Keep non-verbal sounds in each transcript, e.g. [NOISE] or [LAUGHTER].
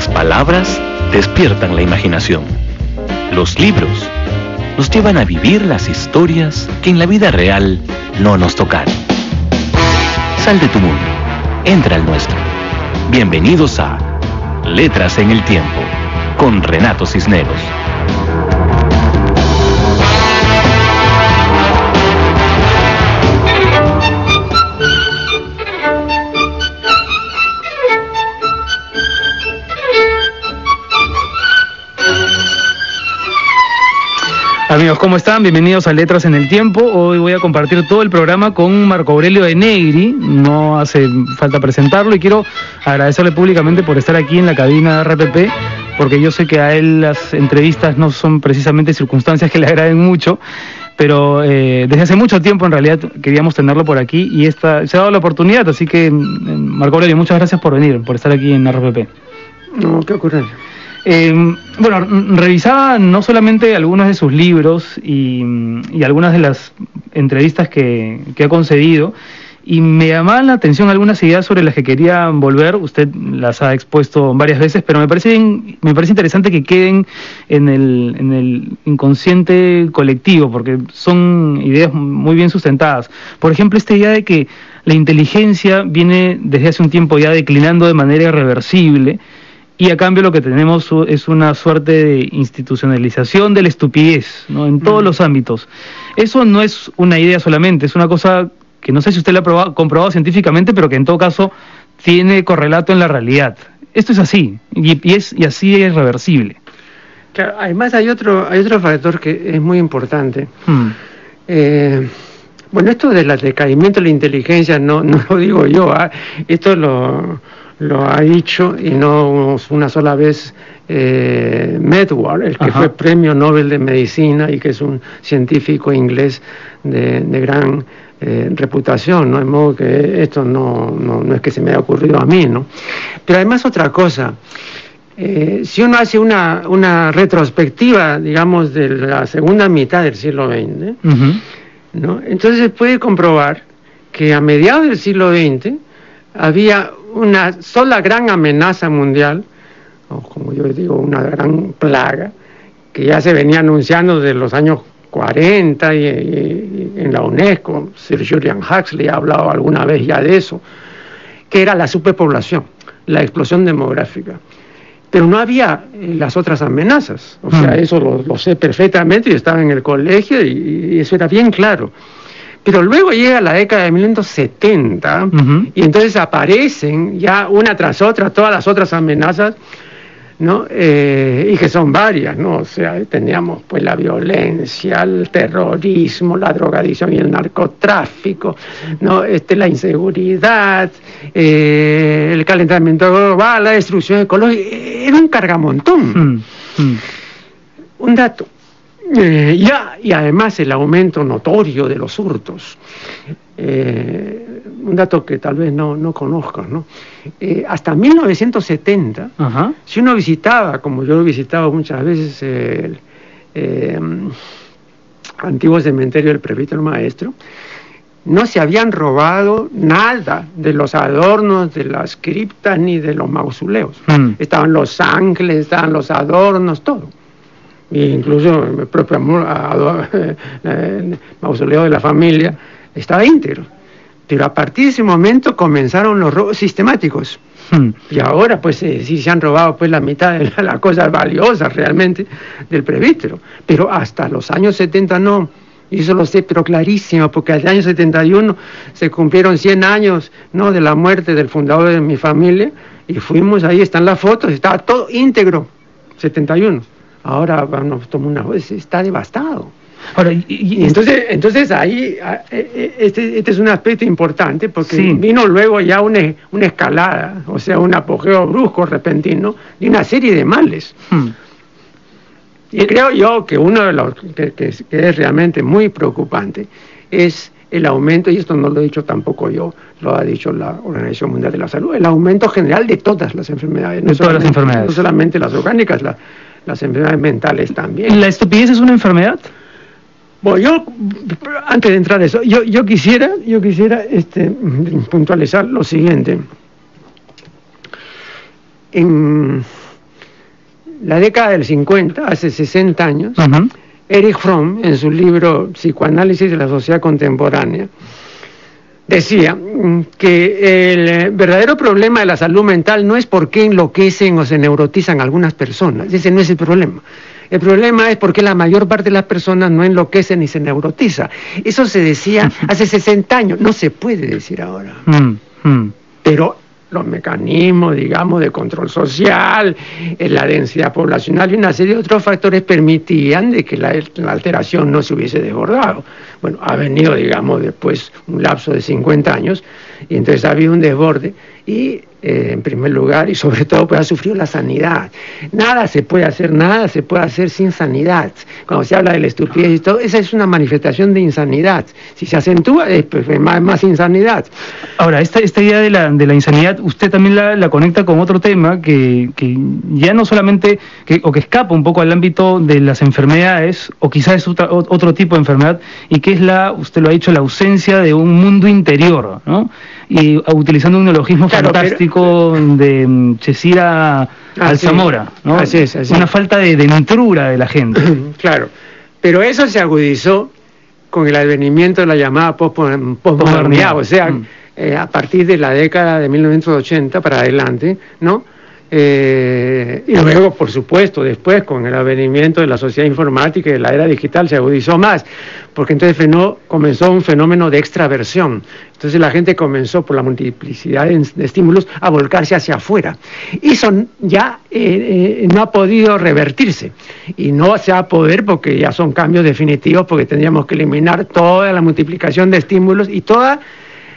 Las palabras despiertan la imaginación. Los libros nos llevan a vivir las historias que en la vida real no nos tocaron. Sal de tu mundo, entra al nuestro. Bienvenidos a Letras en el Tiempo con Renato Cisneros. Amigos, ¿cómo están? Bienvenidos a Letras en el Tiempo. Hoy voy a compartir todo el programa con Marco Aurelio de Negri. No hace falta presentarlo y quiero agradecerle públicamente por estar aquí en la cabina de RPP, porque yo sé que a él las entrevistas no son precisamente circunstancias que le agraden mucho, pero eh, desde hace mucho tiempo en realidad queríamos tenerlo por aquí y esta, se ha dado la oportunidad, así que mm, Marco Aurelio, muchas gracias por venir, por estar aquí en RPP. No, ¿qué ocurre? Eh, bueno, revisaba no solamente algunos de sus libros y, algunas de las entrevistas que, ha concedido, y me llamaban la atención algunas ideas sobre las que quería volver. Usted las ha expuesto varias veces, pero me parece, me parece interesante que queden en el, en el inconsciente colectivo, porque son ideas muy bien sustentadas. Por ejemplo, esta idea de que la inteligencia viene desde hace un tiempo ya declinando de manera irreversible y a cambio lo que tenemos es una suerte de institucionalización de la estupidez ¿no? en todos mm. los ámbitos. Eso no es una idea solamente, es una cosa que no sé si usted la ha comprobado científicamente, pero que en todo caso tiene correlato en la realidad. Esto es así, y, es, y así es reversible. Claro, además hay otro, hay otro factor que es muy importante. Hmm. Eh, bueno, esto del decaimiento de la inteligencia no, [LAUGHS] no lo digo yo, ¿ah? esto lo lo ha dicho y no una sola vez eh, Medward, el que fue premio Nobel de Medicina y que es un científico inglés de, gran eh, reputación, ¿no? De modo que esto no, no, es que se me haya ocurrido a mí, ¿no? Pero además otra cosa, eh, si uno hace una, una, retrospectiva, digamos, de la segunda mitad del siglo XX, ¿no? entonces se puede comprobar que a mediados del siglo XX había una sola gran amenaza mundial, o como yo digo, una gran plaga, que ya se venía anunciando desde los años 40 y, en la UNESCO, Sir Julian Huxley ha hablado alguna vez ya de eso, que era la superpoblación, la explosión demográfica. Pero no había eh, las otras amenazas, o sea, mm. eso lo, sé perfectamente, y estaba en el colegio y eso era bien claro. Pero luego llega la década de 1970 y entonces aparecen ya una tras otra todas las otras amenazas, ¿no? Eh, y que son varias, ¿no? O sea, teníamos pues la violencia, el terrorismo, la drogadicción y el narcotráfico, ¿no? Este, la inseguridad, eh, el calentamiento global, la destrucción ecológica, era un cargamontón. Mm, mm. Un dato. Eh, ya, y además el aumento notorio de los hurtos. Eh, un dato que tal vez no, no conozcas, ¿no? Eh, hasta 1970, si uno visitaba, como yo he visitado muchas veces, el antiguo cementerio del presbítero maestro, no se habían robado nada de los adornos de las criptas ni de los mausoleos. Mm. Estaban los ángeles, estaban los adornos, todo incluso el propio amor, [LAUGHS] el mausoleo de la familia, estaba íntegro. Pero a partir de ese momento comenzaron los robos sistemáticos. Hmm. Y ahora, pues, eh, sí se han robado pues la mitad de las [LAUGHS] cosas valiosas realmente del presbítero. Pero hasta los años 70 no. Y eso lo sé, pero clarísimo, porque al año 71 se cumplieron 100 años ¿no? de la muerte del fundador de mi familia. Y fuimos, ahí están las fotos, estaba todo íntegro, 71 ahora nos toma una está devastado. Ahora, y, entonces, entonces ahí e, e, este, este, es un aspecto importante porque vino luego ya una, una, escalada, o sea, un apogeo brusco, repentino, de una serie de males. Hmm. Y creo yo que uno de los que, es realmente muy preocupante es el aumento, y esto no lo he dicho tampoco yo, lo ha dicho la Organización Mundial de la Salud, el aumento general de todas las enfermedades. No todas las enfermedades. No solamente las orgánicas, la, las enfermedades mentales también. ¿La estupidez es una enfermedad? Bueno, yo, antes de entrar a eso, yo, yo quisiera, yo quisiera este, puntualizar lo siguiente. En, la década del 50, hace 60 años, Erich Fromm, en su libro Psicoanálisis de la Sociedad Contemporánea, decía que el verdadero problema de la salud mental no es por qué enloquecen o se neurotizan algunas personas, ese no es el problema. El problema es por qué la mayor parte de las personas no enloquecen ni se neurotiza. Eso se decía [LAUGHS] hace 60 años, no se puede decir ahora. Mm, mm. Pero los mecanismos, digamos, de control social, eh, la densidad poblacional y una serie de otros factores permitían de que la, alteración no se hubiese desbordado. Bueno, ha venido, digamos, después un lapso de 50 años y entonces ha habido un desborde y eh, en primer lugar, y sobre todo, pues ha sufrido la sanidad. Nada se puede hacer, nada se puede hacer sin sanidad. Cuando se habla de la estupidez y todo, esa es una manifestación de insanidad. Si se acentúa, es pues, más, más, insanidad. Ahora, esta, esta idea de la, de la insanidad, usted también la, la conecta con otro tema que, que ya no solamente, que, o que escapa un poco al ámbito de las enfermedades, o quizás es otro tipo de enfermedad, y que es la, usted lo ha dicho, la ausencia de un mundo interior, ¿no? Y utilizando un neologismo fantástico de mm, Chesira al Zamora, ¿no? Así es, Una falta de, de de la gente. [CLEARS THROAT] claro, pero eso se agudizó con el advenimiento de la llamada postmodernidad, o sea, mm. eh, a partir de la década de 1980 para adelante, ¿no? Eh, y luego, por supuesto, después con el advenimiento de la sociedad informática y de la era digital se agudizó más, porque entonces comenzó un fenómeno de extraversión. Entonces la gente comenzó por la multiplicidad de, estímulos a volcarse hacia afuera. Y son ya eh, eh, no ha podido revertirse. Y no se va a poder porque ya son cambios definitivos, porque tendríamos que eliminar toda la multiplicación de estímulos y toda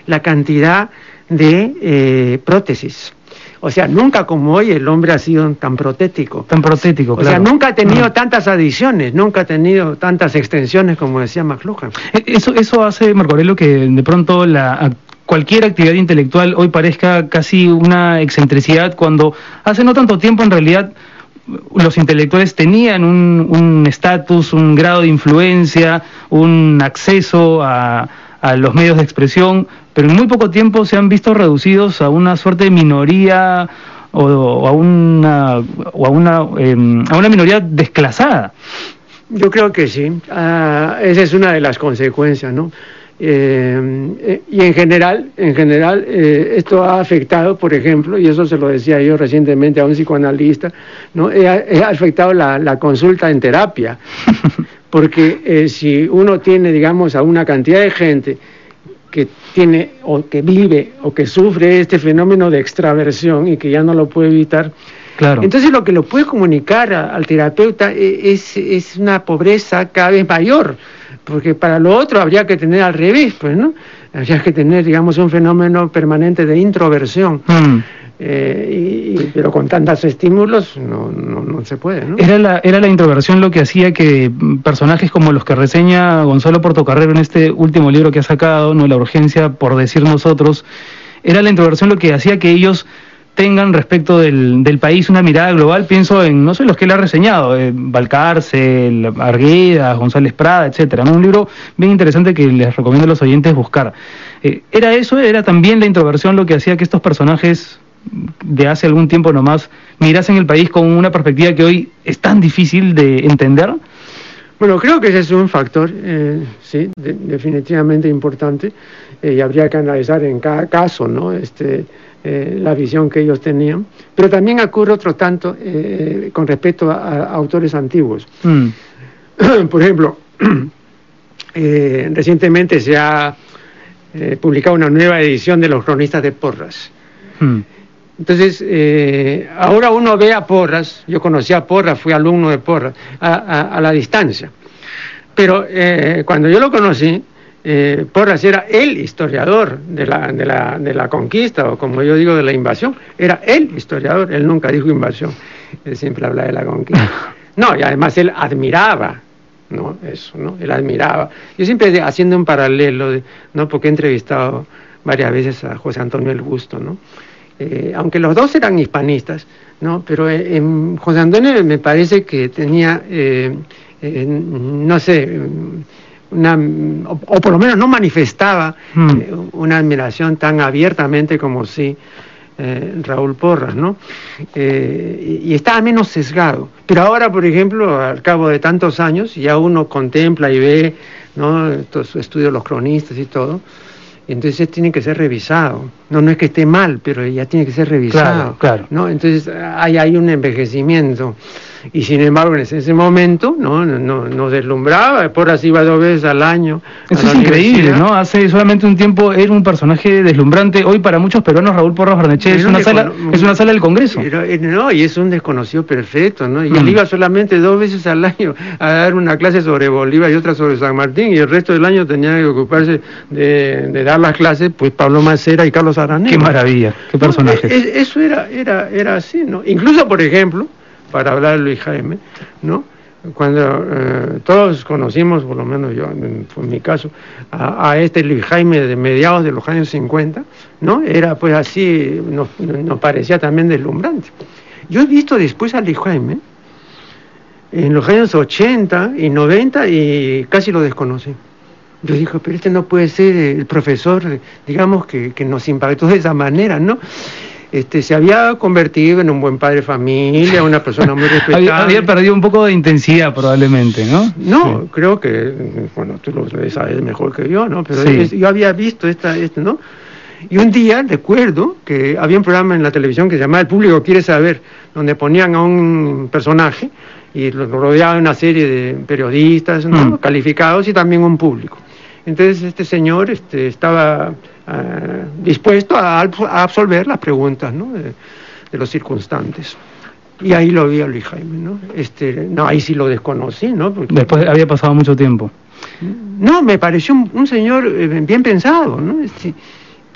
la cantidad de prótesis o sea, nunca como hoy el hombre ha sido tan protético. Tan protético, claro. O sea, nunca ha tenido tantas adiciones, nunca ha tenido tantas extensiones como decía McLuhan. E, eso, eso hace, Marco Aurelio, que de pronto la cualquier actividad intelectual hoy parezca casi una excentricidad cuando hace no tanto tiempo en realidad los intelectuales tenían un estatus, un grado de influencia, un acceso a, a los medios de expresión, pero en muy poco tiempo se han visto reducidos a una suerte de minoría o, a una, o a, una, em, a una minoría desclasada. Yo creo que sí, ah, esa es una de las consecuencias, ¿no? Eh, eh, y en general, en general eh, esto ha afectado, por ejemplo, y eso se lo decía yo recientemente a un psicoanalista, ¿no? ha afectado la, la consulta en terapia, [LAUGHS] porque eh, si uno tiene, digamos, a una cantidad de gente que tiene o que vive o que sufre este fenómeno de extraversión y que ya no lo puede evitar, claro. entonces lo que lo puede comunicar al terapeuta e, es, es, una pobreza cada vez mayor, porque para lo otro habría que tener al revés, pues, ¿no? Habría que tener, digamos, un fenómeno permanente de introversión. Mm. Eh, y, pero con tantos estímulos no, no, se puede. ¿no? Era, la, era la introversión lo que hacía que personajes como los que reseña Gonzalo Portocarrero en este último libro que ha sacado, no La urgencia por decir nosotros, era la introversión lo que hacía que ellos tengan respecto del, del país una mirada global, pienso en, no sé, los que él ha reseñado, eh, Balcarce, Arguedas, González Prada, etcétera, Un libro bien interesante que les recomiendo a los oyentes buscar. Eh, ¿Era eso? ¿Era también la introversión lo que hacía que estos personajes de hace algún tiempo nomás mirasen el país con una perspectiva que hoy es tan difícil de entender? Bueno, creo que ese es un factor, eh, sí, definitivamente importante eh, y habría que analizar en cada caso, ¿no? Este, eh, la visión que ellos tenían. Pero también ocurre otro tanto con respecto a, autores antiguos. Mm. [CLEARS THROAT] Por ejemplo, [CLEARS THROAT] recientemente se ha publicado una nueva edición de los cronistas de Porras. Mm. Entonces, eh, ahora uno ve a Porras, yo conocí a Porras, fui alumno de Porras, a, la distancia. Pero eh, cuando yo lo conocí, eh, Porras era el historiador de la, de, la, de la conquista, o como yo digo, de la invasión. Era el historiador, él nunca dijo invasión, él siempre habla de la conquista. [LAUGHS] No, y además él admiraba ¿no? Eso, ¿no? Él admiraba. Yo siempre haciendo un paralelo, ¿no? Porque he entrevistado varias veces a José Antonio El Gusto, ¿no? Eh, aunque los dos eran hispanistas, ¿no? pero eh, en José Antonio me parece que tenía, eh, no sé, una, o, por lo menos no manifestaba hmm. una admiración tan abiertamente como sí eh, Raúl Porras, ¿no? Eh, y, estaba menos sesgado. Pero ahora, por ejemplo, al cabo de tantos años, ya uno contempla y ve, ¿no? Estos estudios los cronistas y todo, entonces tiene que ser revisado. No, no es que esté mal, pero ya tiene que ser revisado. Claro, ¿no? Entonces hay, hay un envejecimiento y sin embargo en ese, momento no, no, no deslumbraba, por así iba dos veces al año. Eso es increíble, ¿no? Hace solamente un tiempo era un personaje deslumbrante, hoy para muchos peruanos Raúl Porras Barnechea es una, sala, es una sala del Congreso. Eh, no, y es un desconocido perfecto, ¿no? Y él mm. iba solamente dos veces al año a dar una clase sobre Bolívar y otra sobre San Martín, y el resto del año tenía que ocuparse de, dar las clases, pues Pablo Macera y Carlos Aranés. Qué maravilla, qué personaje. E, eso era, era, era así, ¿no? Incluso, por ejemplo, para hablar de Luis Jaime, ¿no? Cuando eh, todos conocimos, por lo menos yo, en, mi caso, a, este Luis Jaime de mediados de los años 50, ¿no? Era pues así, nos, parecía también deslumbrante. Yo he visto después a Luis Jaime en los años 80 y 90 y casi lo desconocí. Yo dije, pero este no puede ser el profesor, digamos, que, que nos impactó de esa manera, ¿no? este, se había convertido en un buen padre de familia, una persona muy [LAUGHS] respetable. había, perdido un poco de intensidad probablemente, ¿no? No, creo que, bueno, tú lo sabes mejor que yo, ¿no? Pero yo había visto esta, este, ¿no? Y un día recuerdo que había un programa en la televisión que se llamaba El público quiere saber, donde ponían a un personaje y lo rodeaba una serie de periodistas mm. calificados y también un público. Entonces este señor este, estaba eh, dispuesto a, absolver las preguntas de, los circunstantes. Y ahí lo vi a Luis Jaime, ¿no? Este, no, ahí sí lo desconocí, ¿no? Después había pasado mucho tiempo. No, me pareció un, señor eh, bien pensado, ¿no? Este,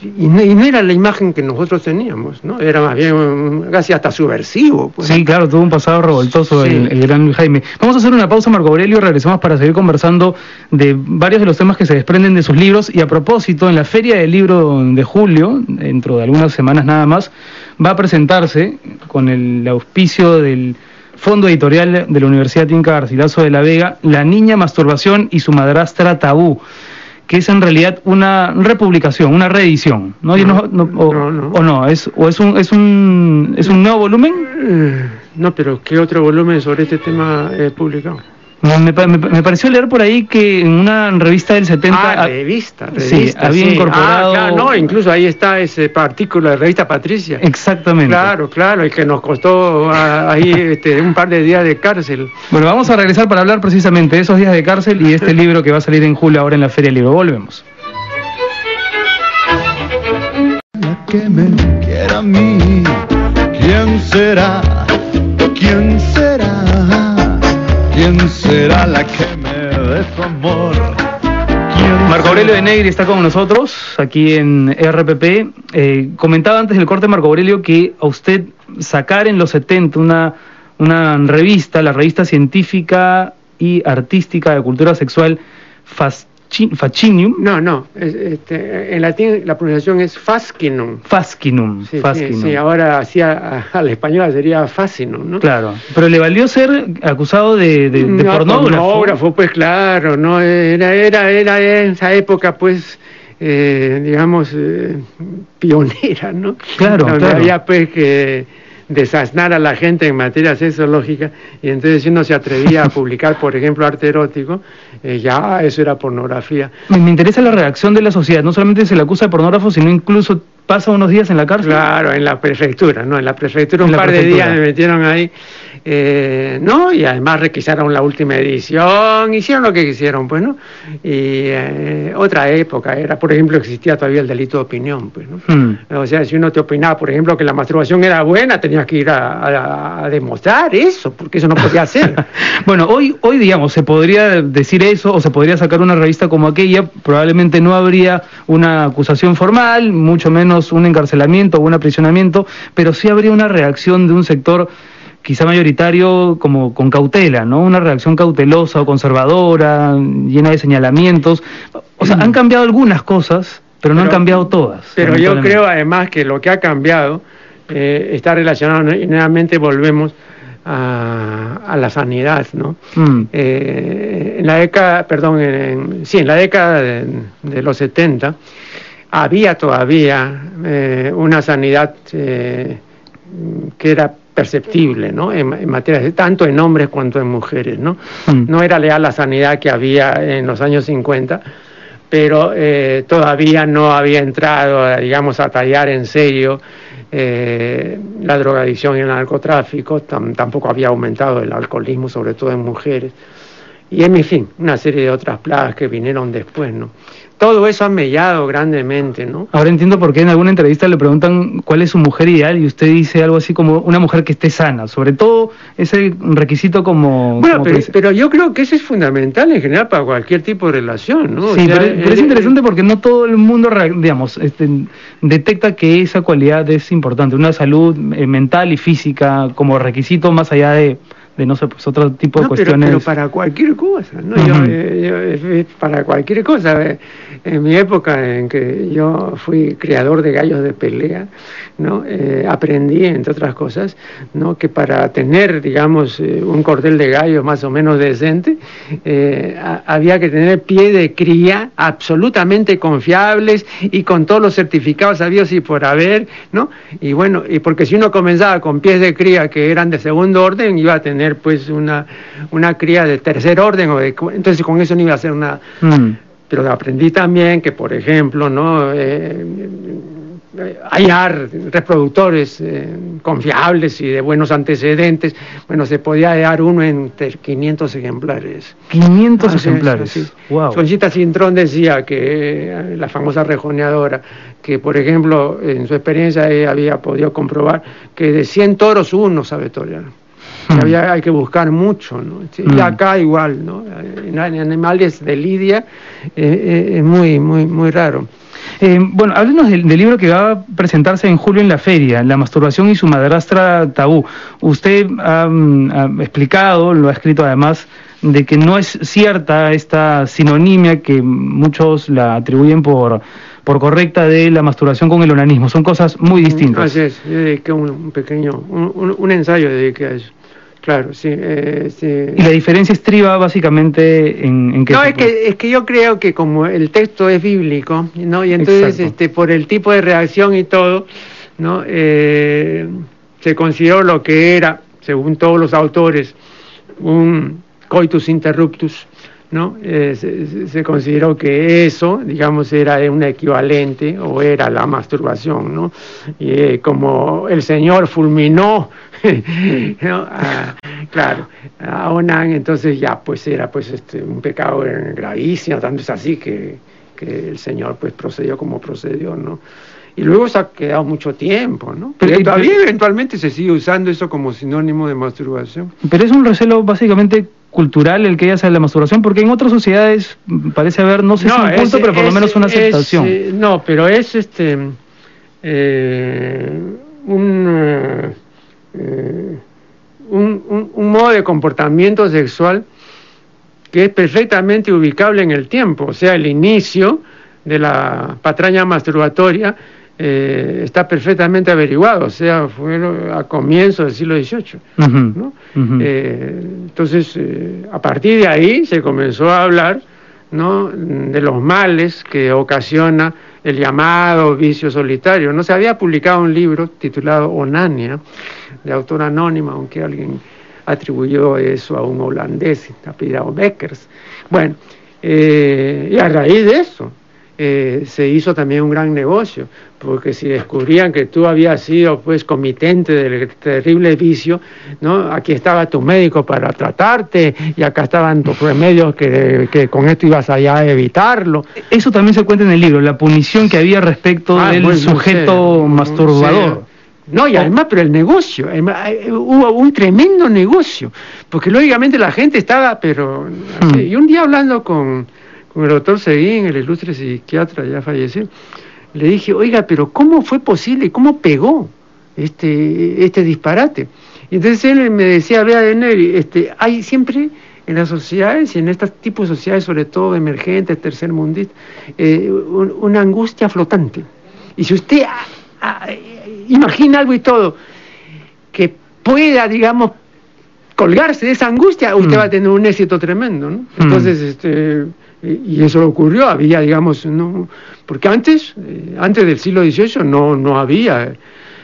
y no, era la imagen que nosotros teníamos, ¿no? Era más bien casi hasta subversivo. Pues. Sí, claro, tuvo un pasado revoltoso el, gran Jaime. Vamos a hacer una pausa, Marco Aurelio, regresamos para seguir conversando de varios de los temas que se desprenden de sus libros. Y a propósito, en la Feria del Libro de julio, dentro de algunas semanas nada más, va a presentarse con el auspicio del Fondo Editorial de la Universidad Tinca Garcilaso de la Vega, La Niña Masturbación y su Madrastra Tabú que es en realidad una republicación, una reedición, ¿no? no, o, no, o, no, es o es un es un es un nuevo volumen. Eh, no, pero ¿qué otro volumen sobre este tema es publicado? Me, pareció leer por ahí que en una revista del 70... Ah, revista, sí, había incorporado... Ah, no, incluso ahí está ese artículo de revista Patricia. Exactamente. Claro, claro, y que nos costó ah, ahí este, un par de días de cárcel. Bueno, vamos a regresar para hablar precisamente de esos días de cárcel y este libro que va a salir en julio ahora en la Feria del Libro. Volvemos. La que me quiera a mí, ¿quién será? ¿Quién será? ¿Quién será la que me dé su amor? Marco Aurelio de Negri está con nosotros aquí en RPP. Eh, comentaba antes del corte Marco Aurelio que a usted sacar en los 70 una, una revista, la revista científica y artística de cultura sexual, fast Facinium. No, no, este, en latín la pronunciación es Fascinum. Fascinum. Sí, Sí, ahora hacia a, la [LAUGHS] española sería Fascinum, ¿no? Claro, pero le valió ser acusado de, de, pornógrafo. Pornógrafo, pues claro, no era, era, era esa época, pues, eh, digamos, eh, pionera, ¿no? Claro, claro. Había pues que desasnar a la gente en materia sexológica y entonces si uno se atrevía a publicar, por ejemplo, arte erótico, eh, ya eso era pornografía. Me, me, interesa la reacción de la sociedad, no solamente se le acusa de pornógrafo, sino incluso pasa unos días en la cárcel. Claro, en la prefectura, ¿no? En la prefectura un par de días me metieron ahí eh, ¿no? Y además requisaron la última edición, hicieron lo que quisieron, pues, ¿no? Y eh, otra época era, por ejemplo, existía todavía el delito de opinión, pues, ¿no? Hmm. O sea, si uno te opinaba, por ejemplo, que la masturbación era buena, tenías que ir a, demostrar eso, porque eso no podía ser. [LAUGHS] bueno, hoy, hoy, digamos, se podría decir eso, o se podría sacar una revista como aquella, probablemente no habría una acusación formal, mucho menos un encarcelamiento o un aprisionamiento, pero sí habría una reacción de un sector quizá mayoritario como con cautela, ¿no? Una reacción cautelosa o conservadora, llena de señalamientos. O sea, han cambiado algunas cosas, pero no han cambiado todas. Pero yo creo además que lo que ha cambiado eh, está relacionado, y nuevamente volvemos a, la sanidad, ¿no? Mm. Eh, en la década, perdón, en, sí, en la década de, de los 70, había todavía eh, una sanidad que era perceptible, ¿no? En, materia de tanto en hombres cuanto en mujeres, ¿no? Mm. No era leal la sanidad que había en los años 50, pero todavía no había entrado, digamos, a tallar en serio eh, la drogadicción y el narcotráfico, tampoco había aumentado el alcoholismo, sobre todo en mujeres, y en fin, una serie de otras plagas que vinieron después, ¿no? Todo eso ha mellado grandemente, ¿no? Ahora entiendo por qué en alguna entrevista le preguntan cuál es su mujer ideal y usted dice algo así como una mujer que esté sana, sobre todo ese requisito como... Bueno, pero, yo creo que eso es fundamental en general para cualquier tipo de relación, ¿no? Sí, pero, es interesante porque no todo el mundo, digamos, este, detecta que esa cualidad es importante, una salud eh, mental y física como requisito más allá de de no sé, pues otro tipo de cuestiones. Pero, para cualquier cosa, ¿no? yo, eh, para cualquier cosa. En mi época en que yo fui criador de gallos de pelea, ¿no? Eh, aprendí, entre otras cosas, ¿no? que para tener, digamos, eh, un cordel de gallos más o menos decente, había que tener pie de cría absolutamente confiables y con todos los certificados habidos y por haber, ¿no? Y bueno, y porque si uno comenzaba con pies de cría que eran de segundo orden, iba a tener pues una, una cría de tercer orden, o entonces con eso no iba a ser una... Mm. Pero aprendí también que, por ejemplo, ¿no? Eh, hallar reproductores eh, confiables y de buenos antecedentes, bueno, se podía hallar uno entre 500 ejemplares. 500 ejemplares. Sí. Wow. Sonchita Cintrón decía que eh, la famosa rejoneadora, que por ejemplo en su experiencia ella había podido comprobar que de 100 toros uno sabe torear. Mm. Había, hay que buscar mucho, ¿no? Y mm. acá igual, ¿no? En animales de lidia eh, eh, es muy, muy, muy raro. Eh, bueno, háblenos del, libro que va a presentarse en julio en la feria, La masturbación y su madrastra tabú. Usted ha, mm, explicado, lo ha escrito además, de que no es cierta esta sinonimia que muchos la atribuyen por, por correcta de la masturbación con el onanismo. Son cosas muy distintas. Así es, yo dediqué un, pequeño, un, un ensayo dediqué a eso. Claro, sí, eh, sí. ¿Y la diferencia estriba básicamente en, en qué? No, es que, es que yo creo que como el texto es bíblico, ¿no? Y entonces, este, por el tipo de reacción y todo, ¿no? Eh, se consideró lo que era, según todos los autores, un coitus interruptus, ¿no? Eh, se, consideró que eso, digamos, era un equivalente o era la masturbación, ¿no? Y eh, como el Señor fulminó, [LAUGHS] claro, a Onan, entonces ya, pues era pues este, un pecado gravísimo, tanto es así que, que el Señor pues procedió como procedió, ¿no? Y luego se ha quedado mucho tiempo, ¿no? Pero todavía eventualmente se sigue usando eso como sinónimo de masturbación. Pero es un recelo básicamente cultural el que ella hace la masturbación, porque en otras sociedades parece haber, no sé si un punto, pero por lo menos una aceptación. Eh, no, pero es este eh, un, eh, un, un, modo de comportamiento sexual que es perfectamente ubicable en el tiempo, o sea, el inicio de la patraña masturbatoria eh, está perfectamente averiguado, o sea, fue a comienzos del siglo XVIII. Eh, entonces, eh, a partir de ahí se comenzó a hablar ¿no? de los males que ocasiona el llamado vicio solitario. No se había publicado un libro titulado Onania, de autor anónima, aunque alguien atribuyó eso a un holandés, apellidado Beckers. Bueno, y a raíz de eso, eh, se hizo también un gran negocio, porque si descubrían que tú habías sido pues comitente del terrible vicio, ¿no? Aquí estaba tu médico para tratarte y acá estaban tus remedios que, que con esto ibas allá a evitarlo. Eso también se cuenta en el libro, la punición que había respecto ah, del sujeto masturbador. No, y además, pero el negocio, eh, hubo un tremendo negocio, porque lógicamente la gente estaba, pero... Hmm. Y un día hablando con con el doctor Seguín, el ilustre psiquiatra ya falleció, le dije, oiga, pero ¿cómo fue posible? ¿Cómo pegó este, este disparate? Y entonces él me decía, vea, Neri, este, hay siempre en las sociedades y en estos tipos de sociedades, sobre todo emergentes, tercermundistas, eh, una angustia flotante. Y si usted ah, ah, imagina algo y todo, que pueda, digamos, colgarse de esa angustia, usted mm. va a tener un éxito tremendo, ¿no? Entonces, este y eso ocurrió, había, digamos, no, porque antes, eh, antes del siglo XVIII no, no había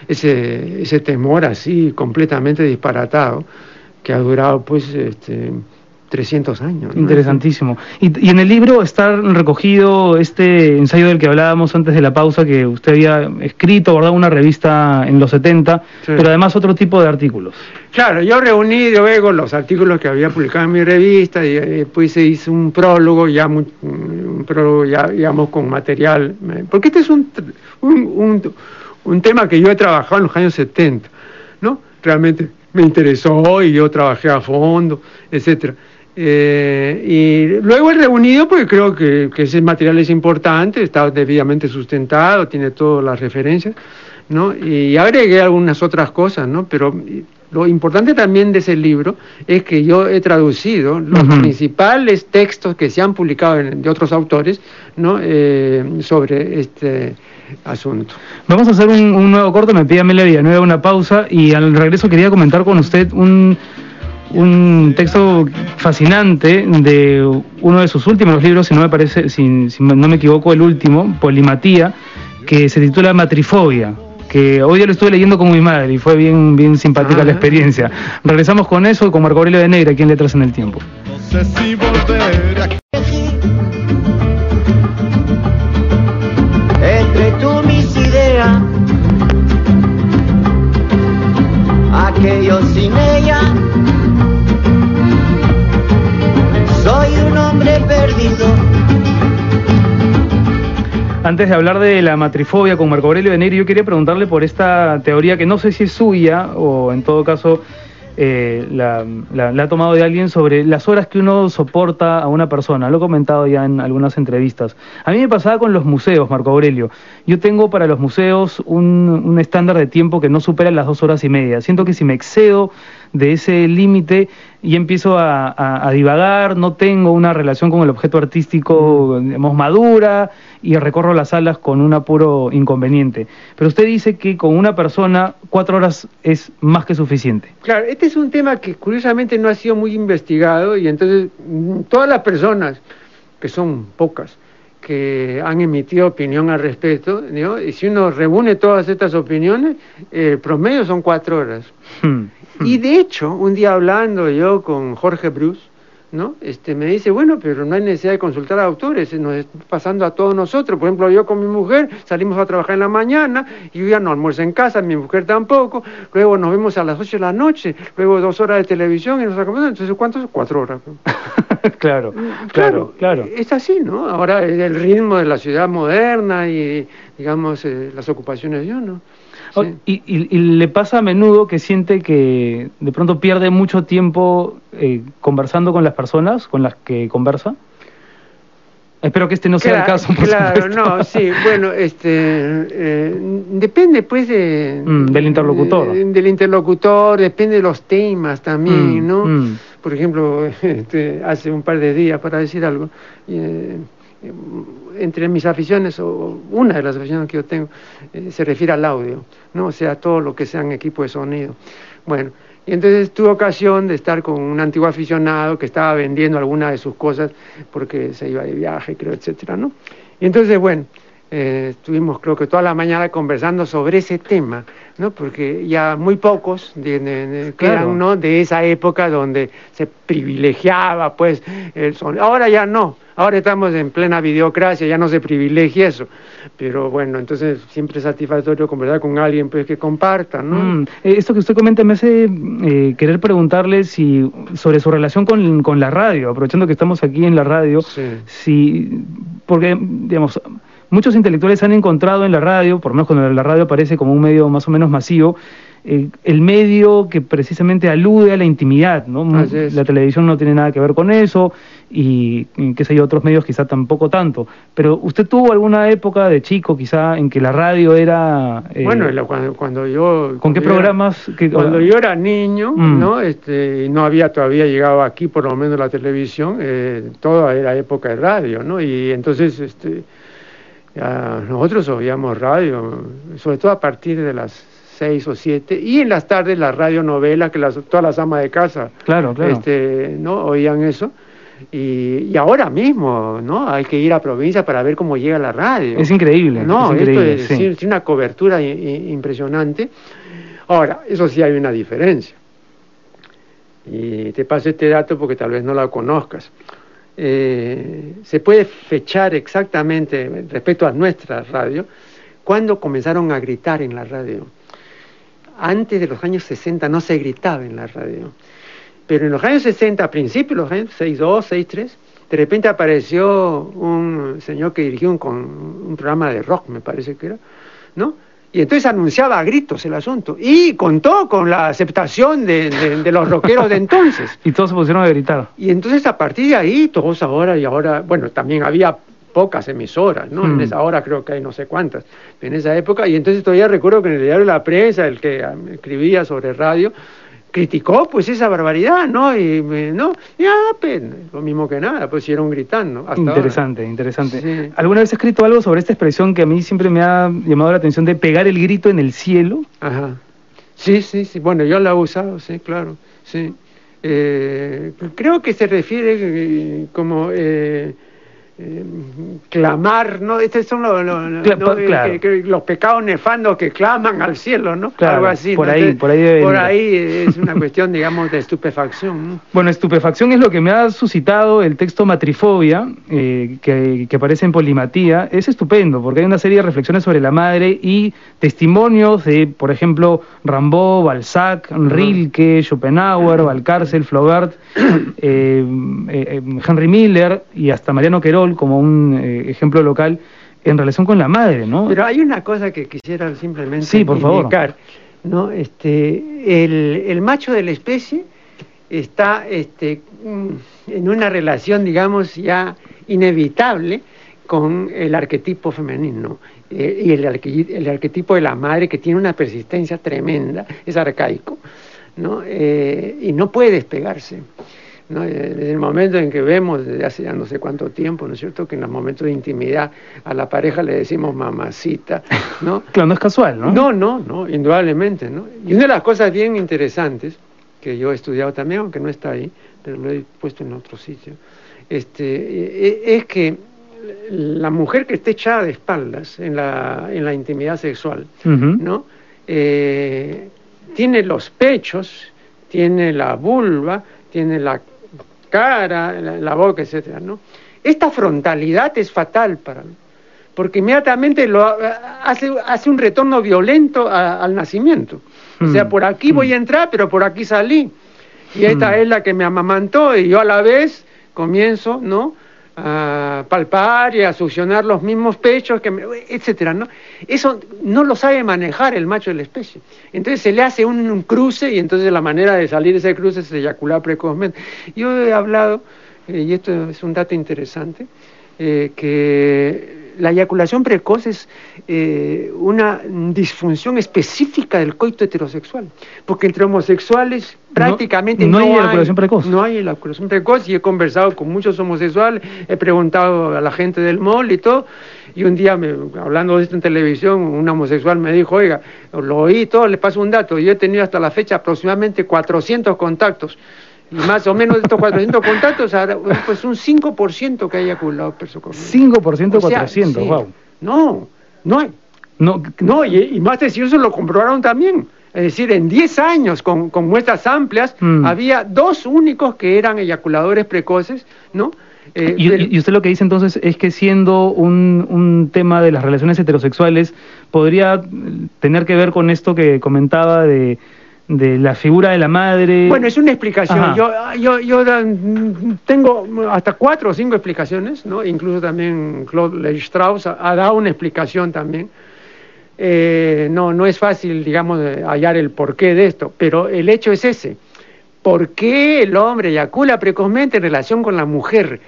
ese, ese temor así completamente disparatado que ha durado pues este, 300 años. Interesantísimo. Y, en el libro está recogido este ensayo del que hablábamos antes de la pausa, que usted había escrito, ¿verdad? Una revista en los 70, pero además otro tipo de artículos. Claro, yo reuní luego los artículos que había publicado en mi revista y después se hizo un prólogo, ya un prólogo ya, digamos, con material. Porque este es un, un, un tema que yo he trabajado en los años 70, ¿no? Realmente me interesó y yo trabajé a fondo, etcétera. Eh, y luego he reunido, porque creo que, ese material es importante, está debidamente sustentado, tiene todas las referencias, ¿no? Y agregué algunas otras cosas, ¿no? Pero lo importante también de ese libro es que yo he traducido los principales textos que se han publicado de otros autores, ¿no? Eh, sobre este asunto. Vamos a hacer un, nuevo corte, me pide Amelia Villanueva una pausa y al regreso quería comentar con usted un un texto fascinante de uno de sus últimos libros, si no me parece, si, no me equivoco, el último, Polimatía, que se titula Matrifobia que hoy ya lo estuve leyendo con mi madre y fue bien, bien simpática la experiencia. Regresamos con eso con Marco Aurelio de Negra, aquí en Letras en el Tiempo. Entre tú mis ideas, aquello sin ella Antes de hablar de la matrifobia con Marco Aurelio de Neri, yo quería preguntarle por esta teoría que no sé si es suya o en todo caso eh, la, ha tomado de alguien sobre las horas que uno soporta a una persona. Lo he comentado ya en algunas entrevistas. A mí me pasaba con los museos, Marco Aurelio. Yo tengo para los museos un, un estándar de tiempo que no supera las dos horas y media. Siento que si me excedo de ese límite y empiezo a, divagar, no tengo una relación con el objeto artístico, digamos, madura y recorro las salas con un apuro inconveniente. Pero usted dice que con una persona cuatro horas es más que suficiente. Claro, este es un tema que curiosamente no ha sido muy investigado y entonces mm, todas las personas, que son pocas, que han emitido opinión al respecto, y si uno reúne todas estas opiniones, el promedio son cuatro horas. Hmm. Y de hecho, un día hablando yo con Jorge Bruce, ¿no? Este, me dice, bueno, pero no hay necesidad de consultar a autores, nos está pasando a todos nosotros. Por ejemplo, yo con mi mujer salimos a trabajar en la mañana y yo ya no almuerzo en casa, mi mujer tampoco, luego nos vemos a las 8 de la noche, luego dos horas de televisión y nos acomodamos, entonces ¿cuántos? Cuatro horas. [LAUGHS] claro, mm, claro, claro. Es así, ¿no? Ahora el ritmo de la ciudad moderna y, digamos, eh, las ocupaciones de uno. Y, le pasa a menudo que siente que de pronto pierde mucho tiempo eh, conversando con las personas con las que conversa. Espero que este no sea el caso. Por claro, no, sí, bueno, este, eh, depende pues de, mm, del interlocutor. del interlocutor, depende de los temas también, mm, ¿no? Mm. Por ejemplo, [LAUGHS] este, hace un par de días, para decir algo, eh, entre mis aficiones, o una de las aficiones que yo tengo, eh, se refiere al audio, ¿no? O sea, todo lo que sean equipos de sonido. Bueno, y entonces tuve ocasión de estar con un antiguo aficionado que estaba vendiendo algunas de sus cosas porque se iba de viaje, creo, etcétera, ¿no? Y entonces, bueno, eh, estuvimos creo que toda la mañana conversando sobre ese tema, ¿no? porque ya muy pocos de, ¿no? de esa época donde se privilegiaba pues el sonido. Ahora ya no, ahora estamos en plena videocracia, ya no se privilegia eso. Pero bueno, entonces siempre es satisfactorio conversar con alguien pues que comparta. ¿no? Mm, eh, esto que usted comenta me hace eh, querer preguntarle si sobre su relación con, con, la radio, aprovechando que estamos aquí en la radio, si, porque digamos muchos intelectuales han encontrado en la radio, por lo menos cuando la radio aparece como un medio más o menos masivo, eh, el medio que precisamente alude a la intimidad, ¿no? La televisión no tiene nada que ver con eso y, qué sé yo, otros medios quizá tampoco tanto. Pero usted tuvo alguna época de chico quizá en que la radio era... Eh, bueno, cuando, yo... ¿Con qué programas? cuando yo era niño, mm. ¿no? Este, no había todavía llegado aquí por lo menos la televisión, eh, toda era época de radio, ¿no? Y entonces... este nosotros oíamos radio, sobre todo a partir de las seis o siete, y en las tardes la radionovela, que las, todas las amas de casa claro, claro. Este, ¿no? oían eso. Y, ahora mismo, ¿no? Hay que ir a provincia para ver cómo llega la radio. Es increíble. No, es increíble, esto es, una cobertura impresionante. Ahora, eso sí hay una diferencia. Y te paso este dato porque tal vez no la conozcas. Eh, se puede fechar exactamente respecto a nuestra radio cuando comenzaron a gritar en la radio. Antes de los años 60 no se gritaba en la radio, pero en los años 60, a principios de los años 62, 63, de repente apareció un señor que dirigió un, un programa de rock, me parece que era, ¿no? Y entonces anunciaba a gritos el asunto. Y contó con la aceptación de, los rockeros de entonces. [LAUGHS] y todos se pusieron a gritar. Y entonces a partir de ahí, todos ahora y ahora, bueno, también había pocas emisoras, ¿no? En hmm. esa hora creo que hay no sé cuántas, en esa época. Y entonces todavía recuerdo que en el diario La Prensa, el que escribía sobre radio, criticó pues esa barbaridad, ¿no? Y no, ya, pues, lo mismo que nada, pues siguieron gritando. interesante, interesante. ¿Alguna vez has escrito algo sobre esta expresión que a mí siempre me ha llamado la atención de pegar el grito en el cielo? Ajá. Sí, sí, sí. Bueno, yo la he usado, sí, claro. Sí. Eh, creo que se refiere eh, como eh, eh, clamar, ¿no? Estos son los, los, pecados nefandos que claman al cielo, ¿no? Algo así. Por ahí, por ahí, por ahí es una cuestión, digamos, de estupefacción. Bueno, estupefacción es lo que me ha suscitado el texto Matrifobia, eh, que, que, aparece en Polimatía. Es estupendo, porque hay una serie de reflexiones sobre la madre y testimonios de, por ejemplo, Rambaud, Balzac, Rilke, Schopenhauer, Valcárcel, Flaubert, eh, Henry Miller y hasta Mariano Querol como un eh, ejemplo local en relación con la madre, ¿no? Pero hay una cosa que quisiera simplemente sí, por indicar, ¿no? Este, el, macho de la especie está este, mm, en una relación, digamos, ya inevitable con el arquetipo femenino eh, y el, el, arquetipo de la madre que tiene una persistencia tremenda, es arcaico, ¿no? Eh, y no puede despegarse. Desde el momento en que vemos, desde hace ya no sé cuánto tiempo, ¿no es cierto?, que en los momentos de intimidad a la pareja le decimos mamacita, ¿no? [LAUGHS] claro, no es casual, ¿no? No, no, no, indudablemente, ¿no? Y una de las cosas bien interesantes, que yo he estudiado también, aunque no está ahí, pero lo he puesto en otro sitio, este, e, e, es que la mujer que esté echada de espaldas en la, en la intimidad sexual, ¿no? Eh, tiene los pechos, tiene la vulva, tiene la cara, la, boca, etcétera, ¿no? Esta frontalidad es fatal para mí, porque inmediatamente lo hace, hace un retorno violento al nacimiento. O sea, hmm. por aquí voy a hmm. entrar, pero por aquí salí. Y esta hmm. es la que me amamantó y yo a la vez comienzo, ¿no? A palpar y a succionar los mismos pechos, etcétera, ¿no? Eso no lo sabe manejar el macho de la especie. Entonces se le hace un, cruce y entonces la manera de salir de ese cruce es eyacular precozmente. Yo he hablado, eh, y esto es un dato interesante, eh, que la eyaculación precoz es eh, una disfunción específica del coito heterosexual, porque entre homosexuales prácticamente no, hay eyaculación precoz. No hay eyaculación precoz y he conversado con muchos homosexuales, he preguntado a la gente del mall y todo, y un día hablando de esto en televisión, un homosexual me dijo, oiga, lo oí todo, le paso un dato, yo he tenido hasta la fecha aproximadamente 400 contactos más o menos de estos 400 contactos, pues un 5% que haya acumulado persocomio. 5% 400, wow. No, no hay. No, no y, más de eso lo comprobaron también. Es decir, en 10 años, con, muestras amplias, mm. había dos únicos que eran eyaculadores precoces, ¿no? Eh, y, usted lo que dice entonces es que siendo un, un tema de las relaciones heterosexuales, podría tener que ver con esto que comentaba de de la figura de la madre. Bueno, es una explicación. Yo, yo, yo tengo hasta cuatro o cinco explicaciones, ¿no? Incluso también Claude Levi-Strauss ha, dado una explicación también. Eh, no, no es fácil, digamos, hallar el porqué de esto, pero el hecho es ese. ¿Por qué el hombre eyacula precozmente en relación con la mujer?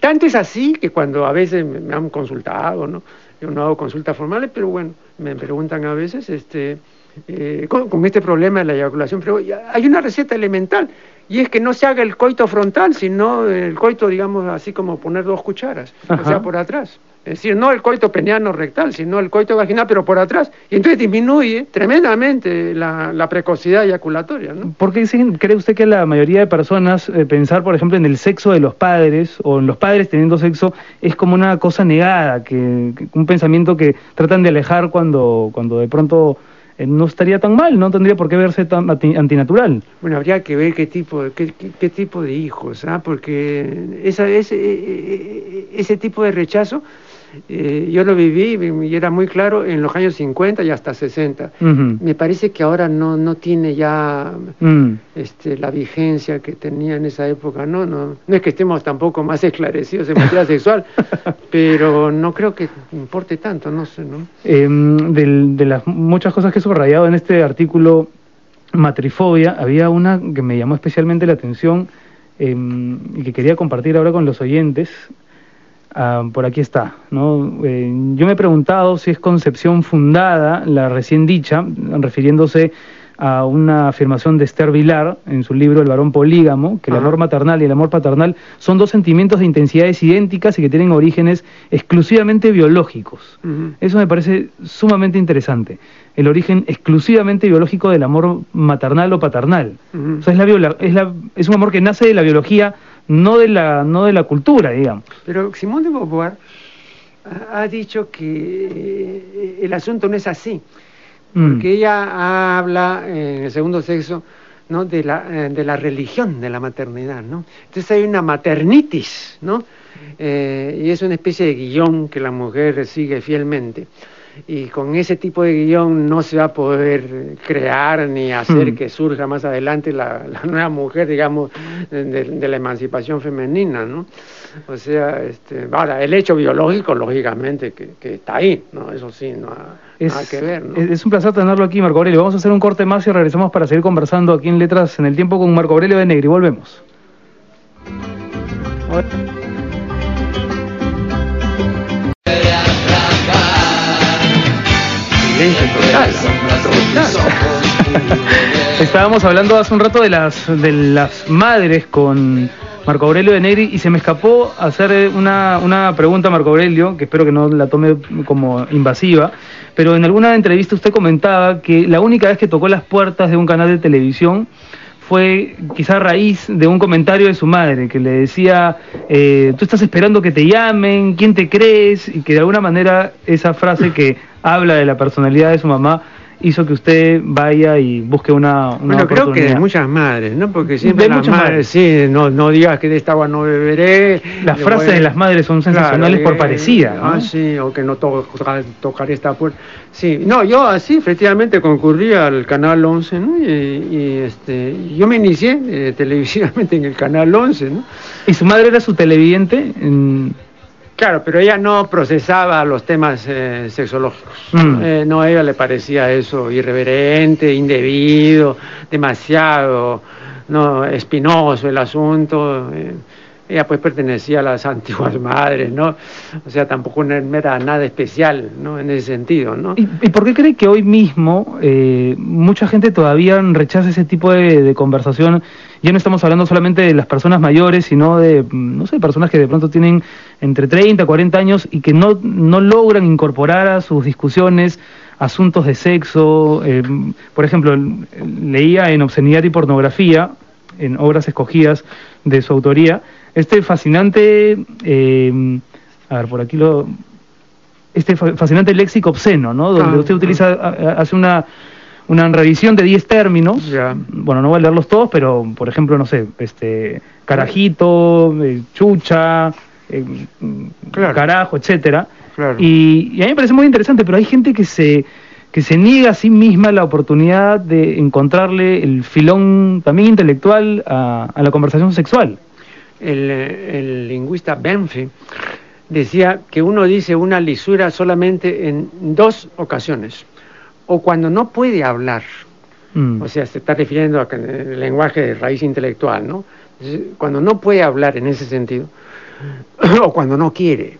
Tanto es así que cuando a veces me han consultado, ¿no? Yo no hago consultas formales, pero bueno, me preguntan a veces, este, eh, con, este problema de la eyaculación pero Hay una receta elemental y es que no se haga el coito frontal, sino el coito, digamos, así como poner dos cucharas, o sea, por atrás. Es decir, no el coito peniano rectal, sino el coito vaginal, pero por atrás. Y entonces disminuye tremendamente la, precocidad eyaculatoria. ¿no? ¿Por qué cree usted que la mayoría de personas eh, pensar, por ejemplo, en el sexo de los padres o en los padres teniendo sexo es como una cosa negada, que, un pensamiento que tratan de alejar cuando, cuando de pronto eh, no estaría tan mal, no tendría por qué verse tan antinatural. Bueno, habría que ver qué tipo, qué, qué, tipo de hijos, ¿ah? porque esa, ese, e, e, ese tipo de rechazo eh, yo lo viví y era muy claro en los años 50 y hasta 60. Me parece que ahora no, no tiene ya mm. este, la vigencia que tenía en esa época. ¿no? No, no es que estemos tampoco más esclarecidos en materia [LAUGHS] sexual, pero no creo que importe tanto, no sé. ¿no? Em, de las muchas cosas que he subrayado en este artículo Matrifobia, había una que me llamó especialmente la atención em, y que quería compartir ahora con los oyentes Ah, por aquí está. ¿no? Eh, yo me he preguntado si es concepción fundada la recién dicha, refiriéndose a una afirmación de Esther Vilar en su libro El varón polígamo, que el amor maternal y el amor paternal son dos sentimientos de intensidades idénticas y que tienen orígenes exclusivamente biológicos. Eso me parece sumamente interesante. El origen exclusivamente biológico del amor maternal o paternal. o sea, es, la, es, la, es un amor que nace de la biología no de la, no de la cultura, digamos. Pero Simón de Beauvoir ha dicho que eh, el asunto no es así, mm. porque ella habla en el segundo sexo ¿no? de, la, eh, de la religión de la maternidad, ¿no? Entonces hay una maternitis, ¿no? Eh, y es una especie de guion que la mujer sigue fielmente y con ese tipo de guion no se va a poder crear ni hacer hmm. que surja más adelante la, nueva mujer, digamos, de, la emancipación femenina, ¿no? O sea, este, ahora, el hecho biológico, lógicamente, que, está ahí, ¿no? Eso sí, no hay nada que ver, ¿no? Es un placer tenerlo aquí, Marco Aurelio. Vamos a hacer un corte más y regresamos para seguir conversando aquí en Letras en el Tiempo con Marco Aurelio de Negri. Volvemos. [LAUGHS] Estábamos hablando hace un rato de las, de las madres con Marco Aurelio de Negri y se me escapó hacer una, una pregunta a Marco Aurelio, que espero que no la tome como invasiva, pero en alguna entrevista usted comentaba que la única vez que tocó las puertas de un canal de televisión fue quizá a raíz de un comentario de su madre que le decía, eh, tú estás esperando que te llamen, ¿quién te crees? Y que de alguna manera esa frase que habla de la personalidad de su mamá hizo que usted vaya y busque una, una bueno, creo que de muchas madres, ¿no? Porque siempre las madres, sí, no, no digas que de esta agua no beberé. Las frases de las madres son sensacionales por parecida, ¿no? Ah, sí, o que no to tocar esta puerta. Sí, no, yo así efectivamente concurrí al Canal 11, ¿no? Y, este, yo me inicié eh, [LAUGHS] televisivamente en el Canal 11, ¿no? ¿Y su madre era su televidente? En... Claro, pero ella no procesaba los temas eh, sexológicos. Mm. Eh, no, a ella le parecía eso irreverente, indebido, demasiado no espinoso el asunto. Eh, ella pues pertenecía a las [LAUGHS] antiguas madres, ¿no? O sea, tampoco era nada especial, ¿no? En ese sentido, ¿no? ¿Y, por qué cree que hoy mismo mucha gente todavía rechaza ese tipo de, de conversación? Ya no estamos hablando solamente de las personas mayores, sino de, no sé, personas que de pronto tienen entre 30 y 40 años y que no, no logran incorporar a sus discusiones asuntos de sexo. Eh, por ejemplo, leía en Obscenidad y Pornografía, en obras escogidas de su autoría, este fascinante, eh, a ver, por aquí lo... Este fascinante léxico obsceno, ¿no? Donde ah, usted utiliza, hace una una revisión de 10 términos. Bueno, no voy a leerlos todos, pero por ejemplo, no sé, este carajito, eh, chucha, eh, carajo, etcétera. Y, a mí me parece muy interesante, pero hay gente que se que se niega a sí misma la oportunidad de encontrarle el filón también intelectual a, la conversación sexual. El, el lingüista Benfi decía que uno dice una lisura solamente en dos ocasiones o cuando no puede hablar, mm. o sea, se está refiriendo al lenguaje de raíz intelectual, ¿no? Cuando no puede hablar en ese sentido, [COUGHS] o cuando no quiere.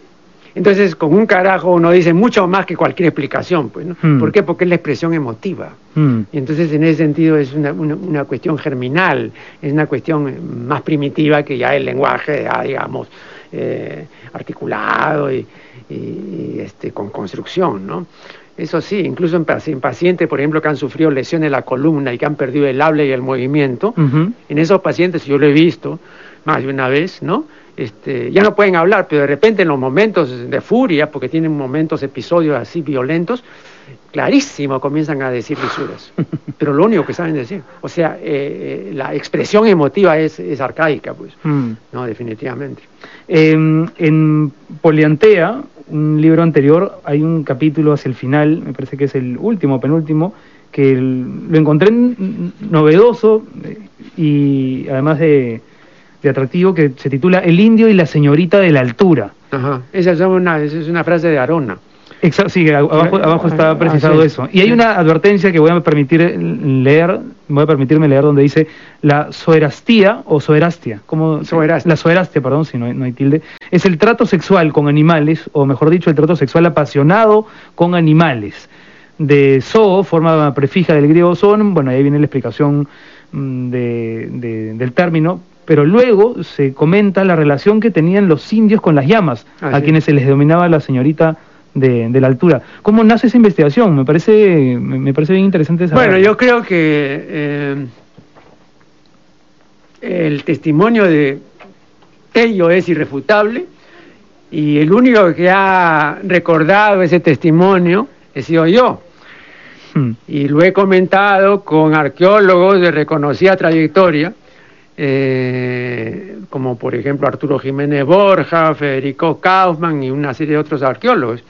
Entonces, con un carajo uno dice mucho más que cualquier explicación, pues, ¿no? Mm. ¿Por qué? Porque es la expresión emotiva. Mm. Y entonces, en ese sentido, es una, una, cuestión germinal, es una cuestión más primitiva que ya el lenguaje, digamos, eh, articulado y, este, con construcción, ¿no? Eso sí, incluso en, pacientes, por ejemplo, que han sufrido lesiones de la columna y que han perdido el habla y el movimiento, en esos pacientes, yo lo he visto más de una vez, ¿no? Este, ya no pueden hablar, pero de repente en los momentos de furia, porque tienen momentos, episodios así violentos, clarísimo comienzan a decir lisuras, [LAUGHS] pero lo único que saben decir. O sea, eh, eh, la expresión emotiva es, arcaica, pues, mm. no, definitivamente. Em, en Poliantea, un libro anterior, hay un capítulo hacia el final, me parece que es el último, penúltimo, que lo encontré novedoso eh, y además de de atractivo que se titula El indio y la señorita de la altura. Ajá, esa es una, esa es una frase de Arona. Exacto, sí, abajo, abajo está ah, precisado eso. Y hay una advertencia que voy a permitir leer, voy a permitirme leer donde dice la soerastía o soerastia, como la soerastia, perdón, si no hay, no hay, tilde, es el trato sexual con animales, o mejor dicho, el trato sexual apasionado con animales. De zoo, forma prefija del griego son, bueno, ahí viene la explicación mm, de, del término, pero luego se comenta la relación que tenían los indios con las llamas, a quienes se les denominaba la señorita de, la altura. ¿Cómo nace esa investigación? Me parece, me parece bien interesante esa Bueno, yo creo que eh, el testimonio de Tello es irrefutable y el único que ha recordado ese testimonio he sido yo. Hmm. Y lo he comentado con arqueólogos de reconocida trayectoria eh, como por ejemplo Arturo Jiménez Borja, Federico Kaufman y una serie de otros arqueólogos.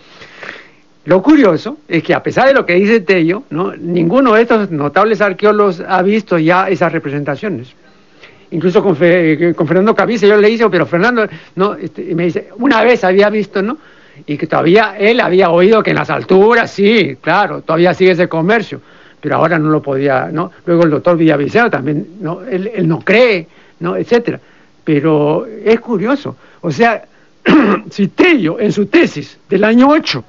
Lo curioso es que a pesar de lo que dice Tello, ¿no? ninguno de estos notables arqueólogos ha visto ya esas representaciones. Incluso con, Fernando Cabice yo le hice, pero Fernando no, este, me dice, una vez había visto, ¿no? Y que todavía él había oído que en las alturas, sí, claro, todavía sigue ese comercio pero ahora no lo podía, ¿no? Luego el doctor Villaviceno también, ¿no? Él, no cree, ¿no? Etcétera. Pero es curioso, o sea, [CLEARS THROAT] si Tello en su tesis del año 8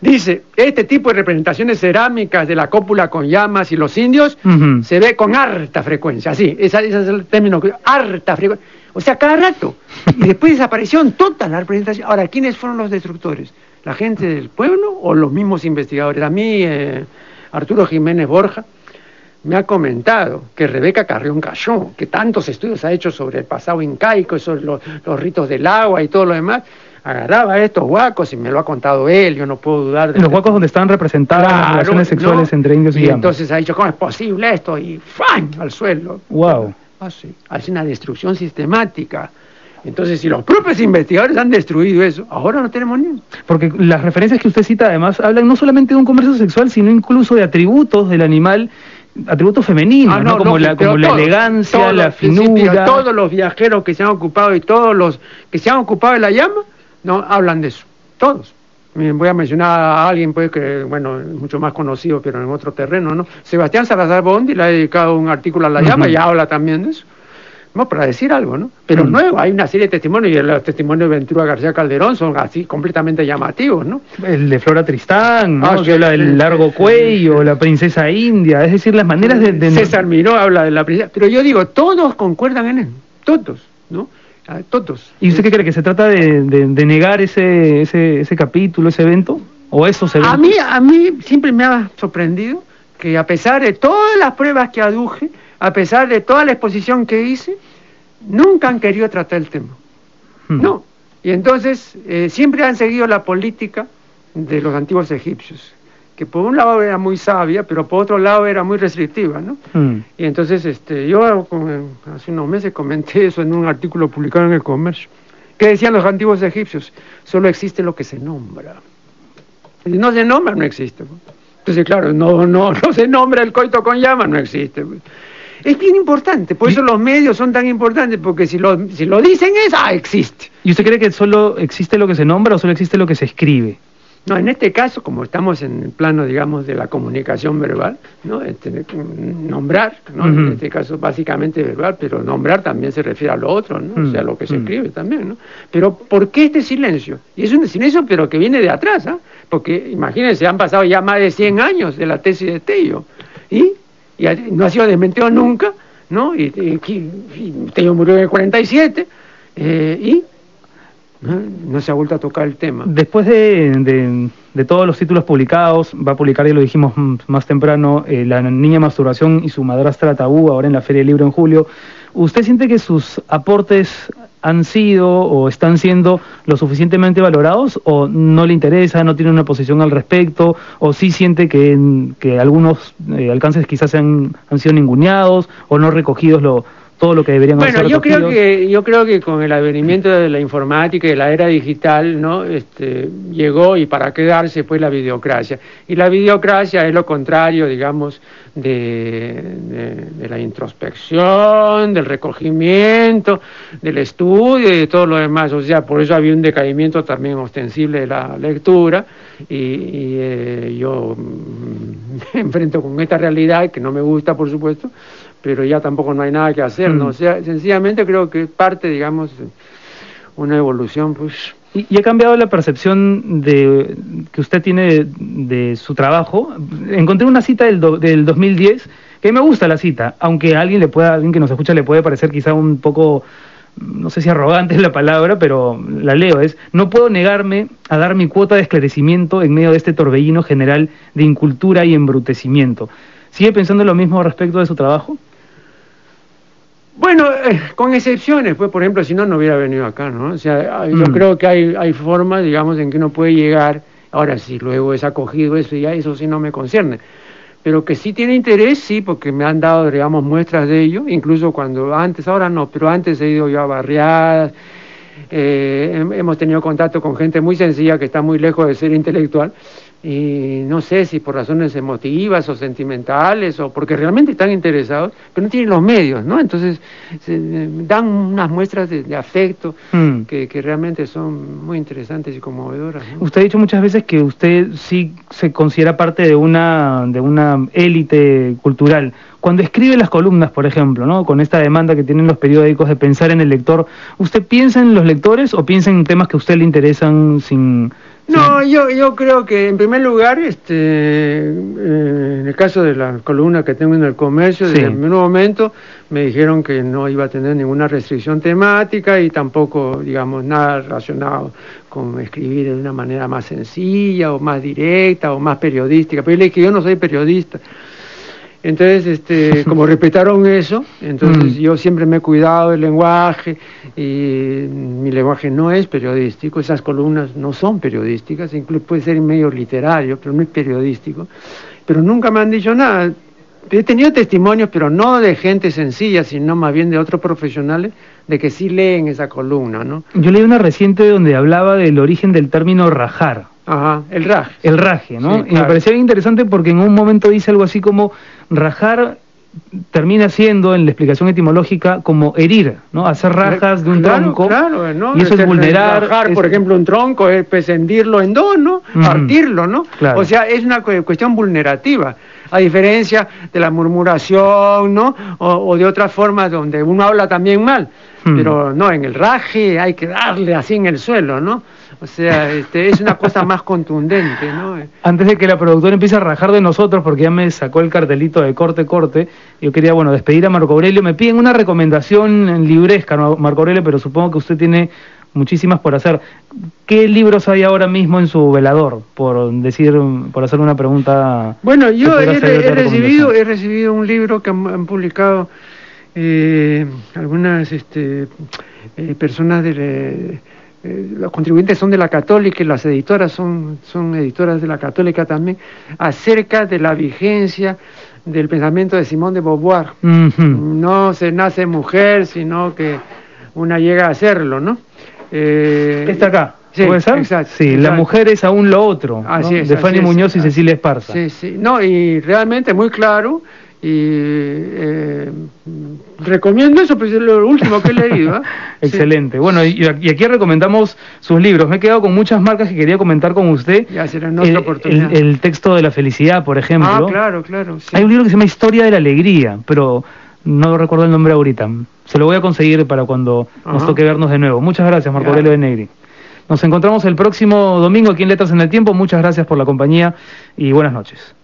dice, este tipo de representaciones cerámicas de la cópula con llamas y los indios se ve con harta frecuencia, así, ese, es el término, harta frecuencia, o sea, cada rato. Y después desaparecieron todas las representaciones. Ahora, ¿quiénes fueron los destructores? ¿La gente del pueblo o los mismos investigadores? A mí... Eh, Arturo Jiménez Borja, me ha comentado que Rebeca Carrión cayó, que tantos estudios ha hecho sobre el pasado incaico, sobre los, ritos del agua y todo lo demás, agarraba estos huacos y me lo ha contado él, yo no puedo dudar de... Los huacos donde están representadas las relaciones sexuales entre indios y, y entonces ha dicho, ¿cómo es posible esto? Y ¡fran! al suelo. ¡Wow! Hace una destrucción sistemática. Entonces, si los propios investigadores han destruido eso, ahora no tenemos ni Porque las referencias que usted cita además hablan no solamente de un comercio sexual, sino incluso de atributos del animal, atributos femeninos, ah, como, la, como la elegancia, la finura. Todos los viajeros que se han ocupado y todos los que se han ocupado de la llama, no hablan de eso. Todos. Voy a mencionar a alguien pues que, bueno, mucho más conocido, pero en otro terreno, ¿no? Sebastián Salazar Bondi le ha dedicado un artículo a la llama y habla también de eso. No, para decir algo, ¿no? Pero mm. nuevo, hay una serie de testimonios, y los testimonios de Ventura García Calderón son así completamente llamativos, ¿no? El de Flora Tristán, ¿no? Ah, que habla del largo cuello, la princesa india, es decir, las maneras de... César Miró habla de la princesa, pero yo digo, todos concuerdan en él, todos, ¿no? Ah, todos. ¿Y usted qué cree? ¿Que se trata de, negar ese, ese, ese capítulo, ese evento? ¿O esos eventos? A mí, a mí siempre me ha sorprendido que a pesar de todas las pruebas que aduje, a pesar de toda la exposición que hice, nunca han querido tratar el tema. Hmm. No. Y entonces eh, siempre han seguido la política de los antiguos egipcios, que por un lado era muy sabia, pero por otro lado era muy restrictiva, ¿no? Hmm. Y entonces este, yo hace unos meses comenté [LAUGHS] eso en un artículo publicado en el Comercio. ¿Qué decían los antiguos egipcios? Solo existe lo que se nombra. Si no se nombra, no existe. Entonces, claro, no, no, [LAUGHS] no se nombra el coito con llama, no existe. Es bien importante, por eso los medios son tan importantes, porque si lo, si lo dicen es, ah, existe. ¿Y usted cree que solo existe lo que se nombra o solo existe lo que se escribe? No, en este caso, como estamos en el plano, digamos, de la comunicación verbal, ¿no? Este, nombrar, ¿no? En este caso básicamente verbal, pero nombrar también se refiere a lo otro, ¿no? O sea, lo que se escribe también, ¿no? Pero ¿por qué este silencio? Y es un silencio, pero que viene de atrás, ¿ah? Porque imagínense, han pasado ya más de 100 años de la tesis de Tello, ¿y? Y no ha sido desmentido nunca, ¿no? Y, y, Tello murió en el 47, eh, y no se ha vuelto a tocar el tema. Después de, de, todos los títulos publicados, va a publicar, ya lo dijimos más temprano, eh, La Niña Masturbación y su madrastra Tabú, ahora en la Feria del Libro en julio. ¿Usted siente que sus aportes han sido o están siendo lo suficientemente valorados o no le interesa, no tiene una posición al respecto o sí siente que, que algunos eh, alcances quizás han, han sido ninguneados o no recogidos lo, todo lo que deberían bueno, yo creo que yo creo que con el advenimiento de la informática y de la era digital, ¿no? Este, llegó y para quedarse fue la videocracia. Y la videocracia es lo contrario, digamos, de, de, la introspección, del recogimiento, del estudio y de todo lo demás. O sea, por eso había un decaimiento también ostensible de la lectura y, eh, yo [LAUGHS] me enfrento con esta realidad que no me gusta, por supuesto, pero ya tampoco no hay nada que hacer, ¿no? Mm. O sea, sencillamente creo que parte, digamos, una evolución, pues... ¿Y, ha cambiado la percepción de, que usted tiene de, su trabajo? Encontré una cita del, del 2010, que me gusta la cita, aunque a alguien, le pueda, alguien que nos escucha le puede parecer quizá un poco no sé si arrogante [LAUGHS] es la palabra, pero la leo, es, no puedo negarme a dar mi cuota de esclarecimiento en medio de este torbellino general de incultura y embrutecimiento. ¿Sigue pensando lo mismo respecto de su trabajo? Bueno, eh, con excepciones, pues por ejemplo, si no, no hubiera venido acá, ¿no? O sea, yo mm. creo que hay, hay formas, digamos, en que uno puede llegar, ahora si luego es acogido eso, ya eso sí no me concierne, pero que sí tiene interés, sí, porque me han dado, digamos, muestras de ello, incluso cuando antes, ahora no, pero antes he ido yo a barriadas, eh, hemos tenido contacto con gente muy sencilla que está muy lejos de ser intelectual, y no sé si por razones emotivas o sentimentales o porque realmente están interesados, pero no tienen los medios, ¿no? Entonces dan unas muestras de, afecto mm. que, que, realmente son muy interesantes y conmovedoras. Usted ha dicho muchas veces que usted sí se considera parte de una de una élite cultural. Cuando escribe las columnas, por ejemplo, ¿no? Con esta demanda que tienen los periódicos de pensar en el lector, ¿usted piensa en los lectores o piensa en temas que a usted le interesan sin no, yo, yo creo que en primer lugar, este, eh, en el caso de la columna que tengo en el comercio, desde el primer momento me dijeron que no iba a tener ninguna restricción temática y tampoco, digamos, nada relacionado con escribir de una manera más sencilla o más directa o más periodística. Pero yo le dije que yo no soy periodista. Entonces, este, [LAUGHS] como respetaron eso, entonces mm. yo siempre me he cuidado del lenguaje y mi lenguaje no es periodístico, esas columnas no son periodísticas, incluso puede ser medio literario, pero no es periodístico. Pero nunca me han dicho nada. He tenido testimonios, pero no de gente sencilla, sino más bien de otros profesionales, de que sí leen esa columna, ¿no? Yo leí una reciente donde hablaba del origen del término rajar. Ajá, el raje. El raje, ¿no? Y me parecía interesante porque en un momento dice algo así como rajar termina siendo en la explicación etimológica como herir, ¿no? Hacer rajas de un tronco. Claro, ¿no? Y eso es vulnerar. Rajar, por ejemplo, un tronco es pues, en dos, ¿no? Partirlo, ¿no? O sea, es una cuestión vulnerativa. A diferencia de la murmuración, ¿no? O, de otras formas donde uno habla también mal. Pero no, en el raje hay que darle así en el suelo, ¿no? O sea, este, es una cosa más contundente, ¿no? Antes de que la productora empiece a rajar de nosotros, porque ya me sacó el cartelito de corte, corte, yo quería, bueno, despedir a Marco Aurelio. Me piden una recomendación libresca, Marco Aurelio, pero supongo que usted tiene muchísimas por hacer. ¿Qué libros hay ahora mismo en su velador? Por decir, por hacer una pregunta. Bueno, yo he, recibido, he recibido un libro que han, publicado eh, algunas este, eh, personas de eh, los contribuyentes son de la católica y las editoras son, son editoras de la católica también, acerca de la vigencia del pensamiento de Simón de Beauvoir. No se nace mujer, sino que una llega a serlo, ¿no? Eh, Está acá. ¿Puede ser? Exacto, sí, la mujer es aún lo otro, de Fanny Muñoz y Cecilia Esparza. Sí, sí, no, y realmente muy claro, y eh, recomiendo eso, pues es lo último que he leído. ¿eh? [LAUGHS] Excelente. Bueno, y, aquí recomendamos sus libros. Me he quedado con muchas marcas que quería comentar con usted. Ya será el, oportunidad. El, texto de la felicidad, por ejemplo. Ah, claro, claro. Hay un libro que se llama Historia de la Alegría, pero no recuerdo el nombre ahorita. Se lo voy a conseguir para cuando nos toque vernos de nuevo. Muchas gracias, Marco Aurelio de Negri. Nos encontramos el próximo domingo aquí en Letras en el Tiempo. Muchas gracias por la compañía y buenas noches.